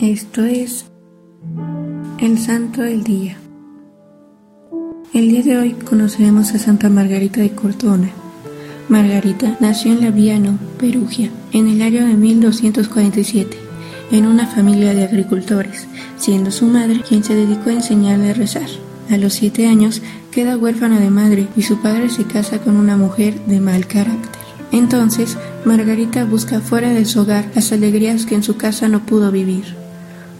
Esto es el Santo del Día. El día de hoy conoceremos a Santa Margarita de Cortona. Margarita nació en Laviano, Perugia, en el año de 1247, en una familia de agricultores, siendo su madre quien se dedicó a enseñarle a rezar. A los siete años queda huérfana de madre y su padre se casa con una mujer de mal carácter. Entonces, Margarita busca fuera de su hogar las alegrías que en su casa no pudo vivir.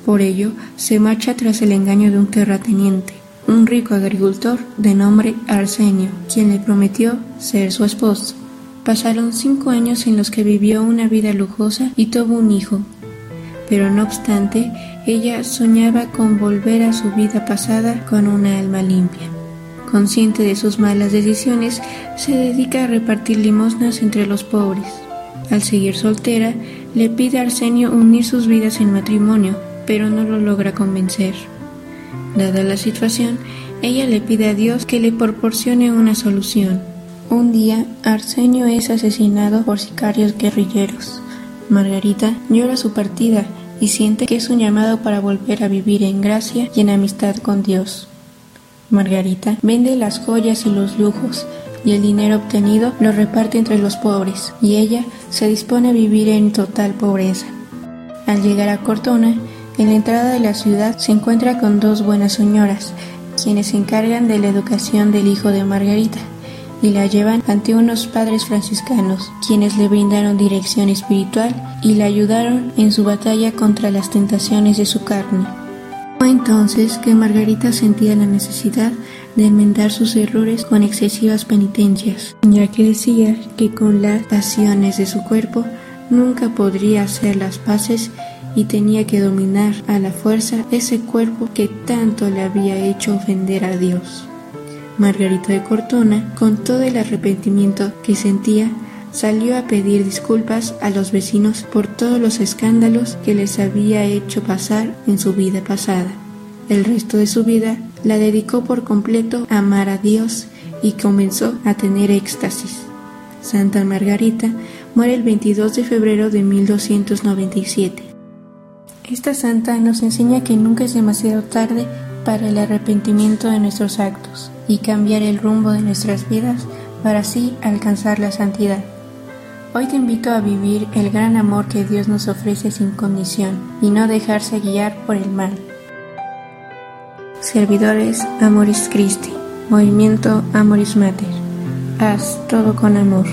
Por ello, se marcha tras el engaño de un terrateniente, un rico agricultor de nombre Arsenio, quien le prometió ser su esposo. Pasaron cinco años en los que vivió una vida lujosa y tuvo un hijo. Pero no obstante, ella soñaba con volver a su vida pasada con una alma limpia. Consciente de sus malas decisiones, se dedica a repartir limosnas entre los pobres. Al seguir soltera, le pide a Arsenio unir sus vidas en matrimonio, pero no lo logra convencer. Dada la situación, ella le pide a Dios que le proporcione una solución. Un día, Arsenio es asesinado por sicarios guerrilleros. Margarita llora su partida y siente que es un llamado para volver a vivir en gracia y en amistad con Dios. Margarita vende las joyas y los lujos, y el dinero obtenido lo reparte entre los pobres, y ella se dispone a vivir en total pobreza. Al llegar a Cortona, en la entrada de la ciudad se encuentra con dos buenas señoras, quienes se encargan de la educación del hijo de Margarita, y la llevan ante unos padres franciscanos, quienes le brindaron dirección espiritual y la ayudaron en su batalla contra las tentaciones de su carne. Fue entonces que Margarita sentía la necesidad de enmendar sus errores con excesivas penitencias, ya que decía que con las pasiones de su cuerpo nunca podría hacer las paces y tenía que dominar a la fuerza ese cuerpo que tanto le había hecho ofender a Dios. Margarita de Cortona, con todo el arrepentimiento que sentía, salió a pedir disculpas a los vecinos por todos los escándalos que les había hecho pasar en su vida pasada. El resto de su vida la dedicó por completo a amar a Dios y comenzó a tener éxtasis. Santa Margarita muere el 22 de febrero de 1297. Esta santa nos enseña que nunca es demasiado tarde para el arrepentimiento de nuestros actos y cambiar el rumbo de nuestras vidas para así alcanzar la santidad. Hoy te invito a vivir el gran amor que Dios nos ofrece sin condición y no dejarse guiar por el mal. Servidores Amoris Christi, Movimiento Amoris Mater. Haz todo con amor.